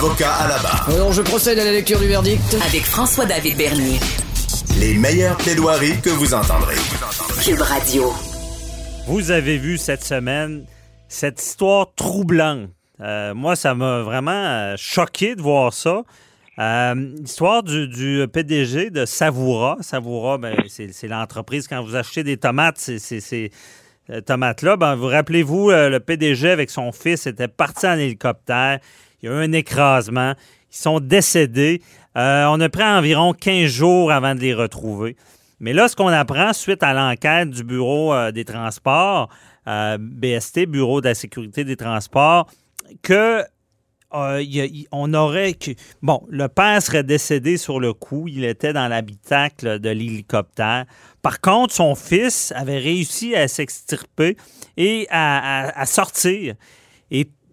Avocat à la barre. Alors, je procède à la lecture du verdict. Avec François-David Bernier. Les meilleures plaidoiries que vous entendrez. Cube Radio. Vous avez vu cette semaine cette histoire troublante. Euh, moi, ça m'a vraiment euh, choqué de voir ça. Euh, histoire du, du PDG de Savoura. Savoura, ben, c'est l'entreprise, quand vous achetez des tomates, c'est ces tomates-là. Ben, vous rappelez-vous, le PDG avec son fils était parti en hélicoptère. Il y a eu un écrasement. Ils sont décédés. on a pris environ 15 jours avant de les retrouver. Mais là, ce qu'on apprend suite à l'enquête du Bureau des transports, BST, Bureau de la sécurité des transports, que euh, on aurait. Bon, le père serait décédé sur le coup. Il était dans l'habitacle de l'hélicoptère. Par contre, son fils avait réussi à s'extirper et à, sortir.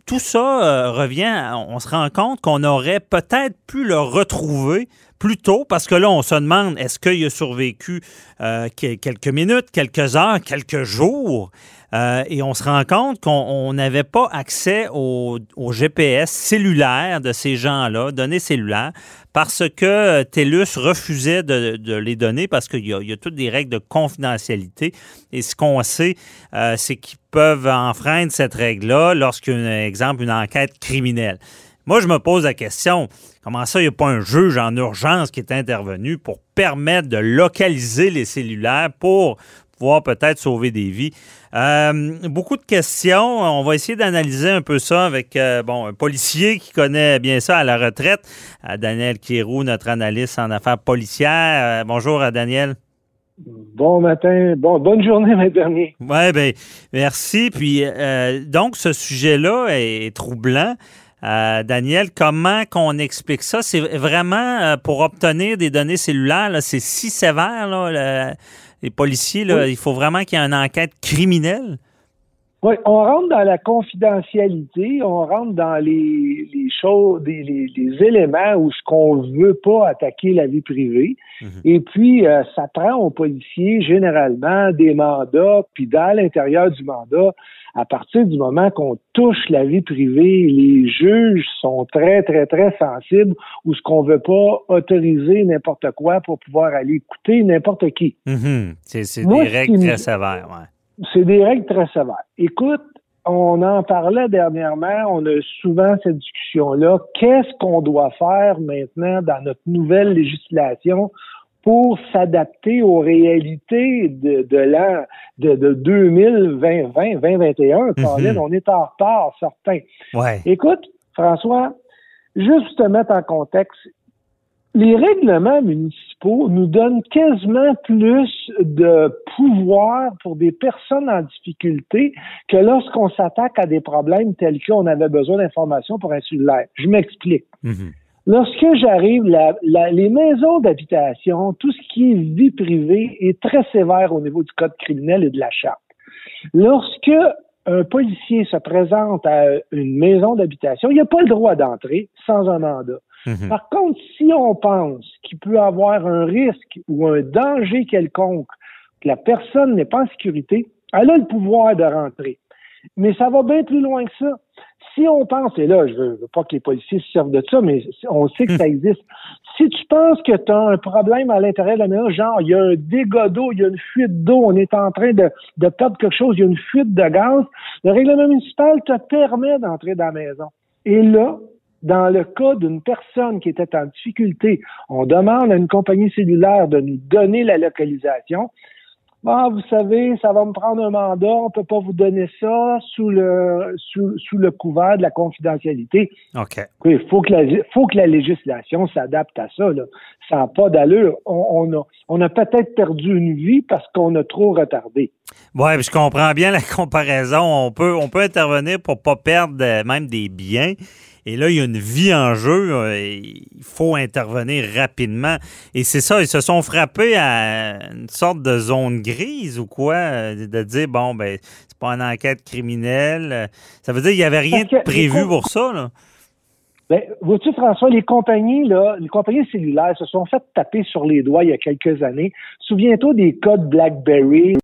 Tout ça euh, revient, on se rend compte qu'on aurait peut-être pu le retrouver plus tôt, parce que là, on se demande, est-ce qu'il a survécu euh, quelques minutes, quelques heures, quelques jours? Euh, et on se rend compte qu'on n'avait pas accès au, GPS cellulaire de ces gens-là, données cellulaires, parce que TELUS refusait de, les donner parce qu'il y, a toutes des règles de confidentialité. Et ce qu'on sait, euh, c'est qu'ils peuvent enfreindre cette règle-là lorsqu'il y a, exemple, une enquête criminelle. Moi, je me pose la question, comment ça, il n'y a pas un juge en urgence qui est intervenu pour permettre de localiser les cellulaires pour pouvoir peut-être sauver des vies? Euh, beaucoup de questions. On va essayer d'analyser un peu ça avec euh, bon, un policier qui connaît bien ça à la retraite, Daniel Kierou, notre analyste en affaires policières. Euh, bonjour à Daniel. Bon matin, bon, bonne journée, mes dernier. Oui, bien, merci. Puis, donc, ce sujet-là est, troublant. Daniel, comment qu'on explique ça? C'est vraiment pour obtenir des données cellulaires, c'est si sévère, là, les policiers, là, il faut vraiment qu'il y ait une enquête criminelle? Oui, on rentre dans la confidentialité, on rentre dans les, choses, les, éléments où ce qu'on veut pas attaquer la vie privée. Mhm. Et puis, euh, ça prend aux policiers généralement des mandats, puis dans l'intérieur du mandat, à partir du moment qu'on touche la vie privée, les juges sont très, très, très sensibles ou ce qu'on veut pas autoriser n'importe quoi pour pouvoir aller écouter n'importe qui. Mm-hmm. C'est des règles très sévères, ouais. C'est des règles très sévères. Écoute, on en parlait dernièrement, on a souvent cette discussion-là. Qu'est-ce qu'on doit faire maintenant dans notre nouvelle législation pour s'adapter aux réalités de, de l'an de, de 2020, 2021. Mm on est en retard, certains. Ouais. Écoute, François, juste te mettre en contexte, les règlements municipaux nous donnent quasiment plus de pouvoir pour des personnes en difficulté que lorsqu'on s'attaque à des problèmes tels qu'on avait besoin d'informations pour un cellulaire. Je m'explique. Mhm. Lorsque j'arrive, les maisons d'habitation, tout ce qui est vie privée est très sévère au niveau du code criminel et de la charte. Lorsque un policier se présente à une maison d'habitation, il n'a pas le droit d'entrer sans un mandat. Mhm. Par contre, si on pense qu'il peut avoir un risque ou un danger quelconque, que la personne n'est pas en sécurité, elle a le pouvoir de rentrer. Mais ça va bien plus loin que ça si on pense, et là, je veux, veux pas que les policiers se servent de ça, mais on sait que ça existe. Si tu penses que tu as un problème à l'intérieur de la maison, genre, il y a un dégât d'eau, il y a une fuite d'eau, on est en train de, de perdre quelque chose, il y a une fuite de gaz, le règlement municipal te permet d'entrer dans la maison. Et là, dans le cas d'une personne qui était en difficulté, on demande à une compagnie cellulaire de nous donner la localisation. Ah, vous savez, ça va me prendre un mandat, on peut pas vous donner ça sous le sous, sous le couvert de la confidentialité. OK. Il faut que la faut que la législation s'adapte à ça. Là. Ça n'a pas d'allure. On, a on a peut-être perdu une vie parce qu'on a trop retardé. Oui, je comprends bien la comparaison. On peut on peut intervenir pour pas perdre même des biens. Et là, il y a une vie en jeu. euh, et il faut intervenir rapidement. Et c'est ça, ils se sont frappés à une sorte de zone grise ou quoi, euh, de dire, bon, ben, c'est pas une enquête criminelle. Ça veut dire qu'il n'y avait rien de prévu pour ça, là. Ben, vois-tu, François, les compagnies, là, les compagnies cellulaires se sont fait taper sur les doigts il y a quelques années. Souviens-toi des codes BlackBerry,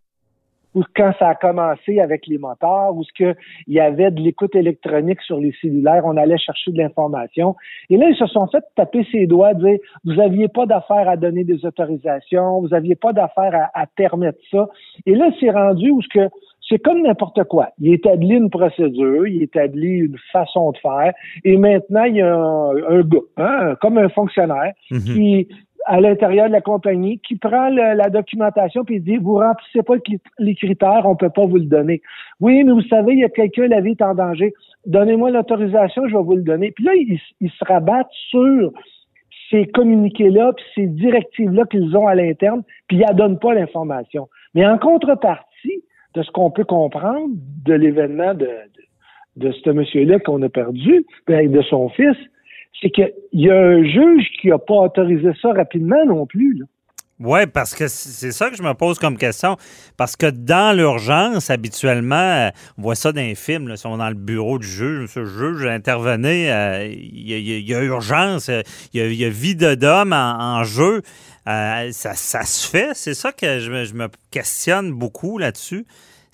ou quand ça a commencé avec les moteurs, où ce que il y avait de l'écoute électronique sur les cellulaires, on allait chercher de l'information. Et là, ils se sont fait taper ses doigts, dire vous aviez pas d'affaire à donner des autorisations, vous aviez pas d'affaire à, à permettre ça. Et là, c'est rendu où ce que c'est comme n'importe quoi. Il établit une procédure, il établit une façon de faire, et maintenant, il y a un, un gars, hein, comme un fonctionnaire, Mhm. qui, à l'intérieur de la compagnie, qui prend la documentation puis dit, vous remplissez pas les critères, on peut pas vous le donner. Oui, mais vous savez, il y a quelqu'un, la vie est en danger. Donnez-moi l'autorisation, je vais vous le donner. Puis là, ils, ils se rabattent sur ces communiqués-là, puis ces directives-là qu'ils ont à l'interne, puis ils ne donnent pas l'information. Mais en contrepartie de ce qu'on peut comprendre de l'événement de, de, de ce monsieur-là qu'on a perdu, ben, de son fils, c'est qu'il y a un juge qui n'a pas autorisé ça rapidement non plus. Oui, parce que c'est ça que je me pose comme question. Parce que dans l'urgence, habituellement, euh, on voit ça dans les films, là, ils sont dans le bureau du juge, ce juge intervenait, euh, il y, a- a- il urgence, euh, il y a, vie d'homme en, en jeu. Ça, ça se fait, c'est ça que je me questionne beaucoup là-dessus.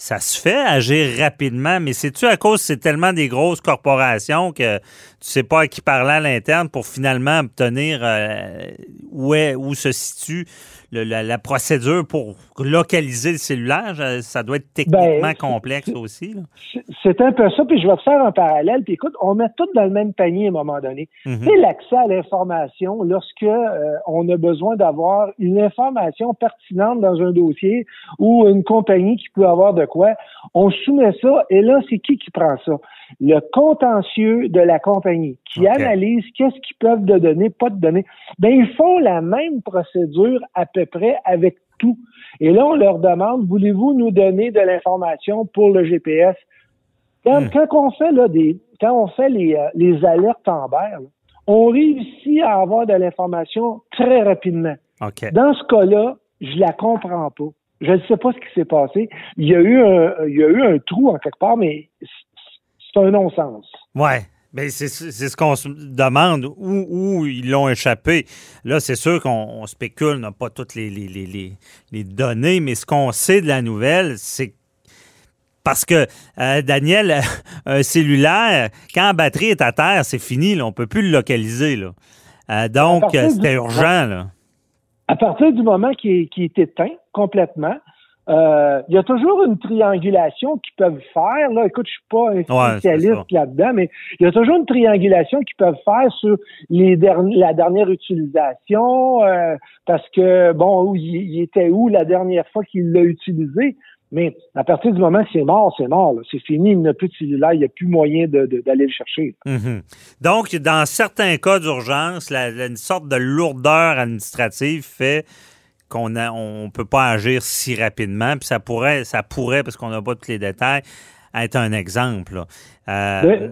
Ça se fait agir rapidement, mais c'est-tu à cause c'est tellement des grosses corporations que tu sais pas à qui parler à l'interne pour finalement obtenir euh, est, où se situe le- la, la procédure pour localiser le cellulaire? Ça doit être techniquement Ben, complexe aussi. C'est- C'est un peu ça, puis je vais te faire un parallèle. Puis écoute, on met tout dans le même panier à un moment donné. Mhm. Sais, l'accès à l'information, lorsque euh, on a besoin d'avoir une information pertinente dans un dossier ou une compagnie qui peut avoir de quoi, on soumet ça, et là, c'est qui qui prend ça? Le contentieux de la compagnie, qui analyse qu'est-ce qu'ils peuvent de donner, pas de donner. Ben, ils font la même procédure à peu près avec tout. Et là, on leur demande, voulez-vous nous donner de l'information pour le GPS? Quand, Hmm. quand on fait là, des, quand on fait les, euh, les alertes Amber, là, on réussit à avoir de l'information très rapidement. Dans ce cas-là, je la comprends pas. Je ne sais pas ce qui s'est passé. Il y a eu un, il y a eu un trou en quelque part, mais c'est un non-sens. Ouais. Mais c'est ce qu'on se demande, où, où ils l'ont échappé. Là, c'est sûr qu'on on spécule, on n'a pas toutes les, les, les, données, mais ce qu'on sait de la nouvelle, c'est parce que, euh, Daniel, un cellulaire, quand la batterie est à terre, c'est fini, là, on ne peut plus le localiser. Là. Euh, donc, euh, c'était urgent. Là. À partir du moment qui est, qui est éteint complètement, euh, il y a toujours une triangulation qu'ils peuvent faire. Là, écoute, je suis pas un spécialiste là-dedans, mais il y a toujours une triangulation qu'ils peuvent faire sur les derni- la dernière utilisation, euh, parce que bon, où il, était où la dernière fois qu'il l'a utilisé. Mais à partir du moment que c'est mort, c'est mort. C'est fini, il n'a plus de cellulaire, il n'y a plus moyen d'aller le chercher. Mhm. Donc, dans certains cas d'urgence, une sorte de lourdeur administrative fait qu'on a- on peut pas agir si rapidement. Puis ça pourrait, ça pourrait, parce qu'on n'a pas tous les détails, être un exemple. Euh,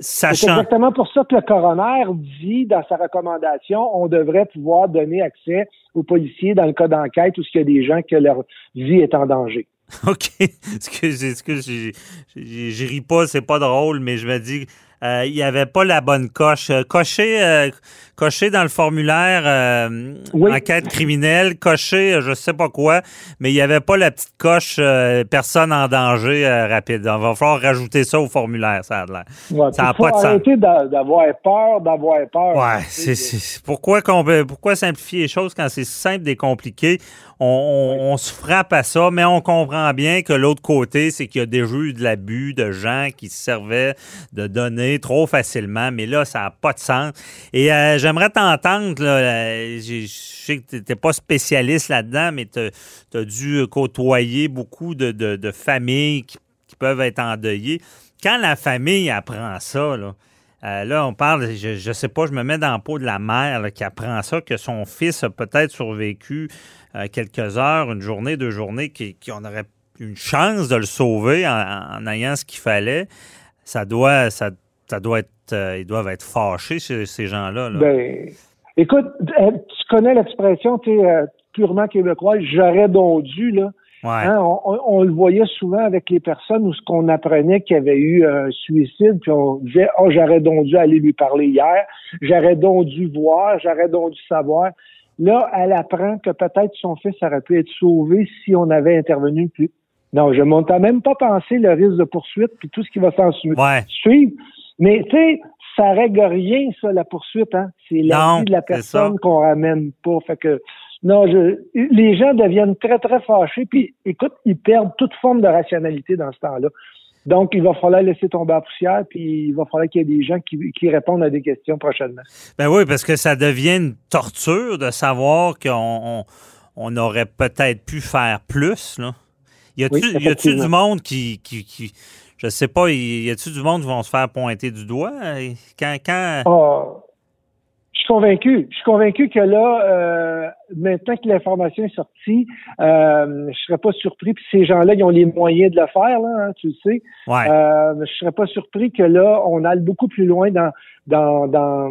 C'est exactement pour ça que le coroner dit dans sa recommandation, on devrait pouvoir donner accès aux policiers dans le cas d'enquête où il y a des gens que leur vie est en danger. OK. Excusez, excusez, j'ai ris pas, c'est pas drôle, mais je me dis, euh, il n'y avait pas la bonne coche. Euh, Cocher, euh, cocher dans le formulaire euh, Oui. enquête criminelle, cocher, euh, je sais pas quoi, mais il n'y avait pas la petite coche euh, personne en danger euh, rapide. On va falloir rajouter ça au formulaire, ça a l'air. Ouais, Ça a puis pas de sens. arrêter d'avoir peur, d'avoir peur. Ouais, c'est, c'est- pourquoi, qu'on peut- pourquoi simplifier les choses quand c'est simple et compliqué? On, on- on se frappe à ça, mais on comprend bien que l'autre côté, c'est qu'il y a déjà eu de l'abus de gens qui se servaient de données trop facilement, mais là, ça n'a pas de sens. Et euh, j'aimerais t'entendre, euh, je sais que tu n'étais pas spécialiste là-dedans, mais tu as dû côtoyer beaucoup de, familles qui, peuvent être endeuillées. Quand la famille apprend ça, là, euh, on parle, je, je sais pas, je me mets dans la peau de la mère qui apprend ça, que son fils a peut-être survécu quelques heures, une journée, deux journées, qu'on aurait une chance de le sauver en, en ayant ce qu'il fallait. Ça doit, ça, ça doit être euh, ils doivent être fâchés, ces, ces gens-là. là. Ben, écoute, euh, tu connais l'expression, tu euh, purement québécoise, j'aurais donc dû, là. ouais. Hein, on, on- on le voyait souvent avec les personnes où ce qu'on apprenait qu'il y avait eu un suicide, puis on disait Oh, j'aurais donc dû aller lui parler hier, j'aurais donc dû voir, j'aurais donc dû savoir. Là, elle apprend que peut-être son fils aurait pu être sauvé si on avait intervenu plus. Non, je m'en même pas pensé le risque de poursuite puis tout ce qui va s'en su- Ouais. suivre. Mais tu sais, ça règle rien, ça, la poursuite, hein. C'est la vie de la personne qu'on ramène pas. Fait que non, je, les gens deviennent très, très fâchés, puis écoute, ils perdent toute forme de rationalité dans ce temps-là. Donc, il va falloir laisser tomber la poussière, puis il va falloir qu'il y ait des gens qui, qui répondent à des questions prochainement. Ben oui, parce que ça devient une torture de savoir qu'on on, on aurait peut-être pu faire plus. Là. Y a-tu Oui, du monde qui, qui, qui- je sais pas, y a-tu du monde qui vont se faire pointer du doigt? Quand quand? Ah, je suis convaincu. Je suis convaincu que là, euh, maintenant que l'information est sortie, euh, je serais pas surpris. Puis ces gens-là, ils ont les moyens de le faire, là, hein, tu le sais. ouais Euh, je serais pas surpris que là, on aille beaucoup plus loin dans dans dans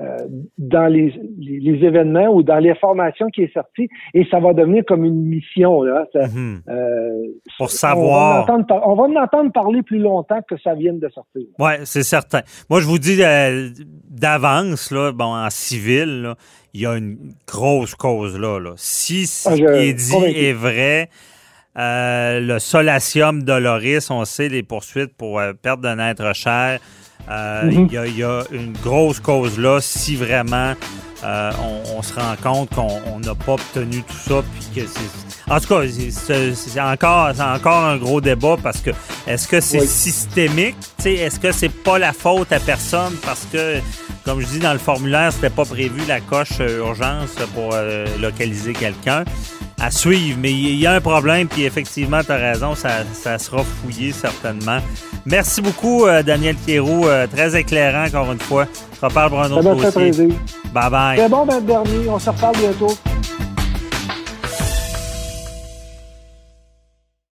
euh, dans les, les, les événements ou dans l'information qui est sortie et ça va devenir comme une mission là. Ça, mhm. euh, pour On va, savoir. entendre par- on va en entendre parler plus longtemps que ça vienne de sortir. Ouais, c'est certain. Moi, je vous dis euh, d'avance, là, bon, en civil, là, il y a une grosse cause là. là. Si ce Ah, qui est dit convaincu. est vrai, le solatium doloris, on sait les poursuites pour perte de naître cher. Euh, Il Mhm. y, a, il y a une grosse cause là si vraiment euh, on, on se rend compte qu'on on n'a pas obtenu tout ça. Puis que en tout cas, c'est- encore, un gros débat parce que est-ce que c'est Oui. systémique? Est-ce que c'est pas la faute à personne parce que, comme je dis dans le formulaire, c'était pas prévu la coche euh, urgence pour euh, localiser quelqu'un? À suivre, mais il y a un problème, puis effectivement, tu as raison, ça, ça sera fouillé certainement. Merci beaucoup, euh, Daniel Thierroux, euh, très éclairant encore une fois. On reparle pour un autre dossier. plaisir. Bye bye. C'est bon, ben, dernier. On se reparle bientôt.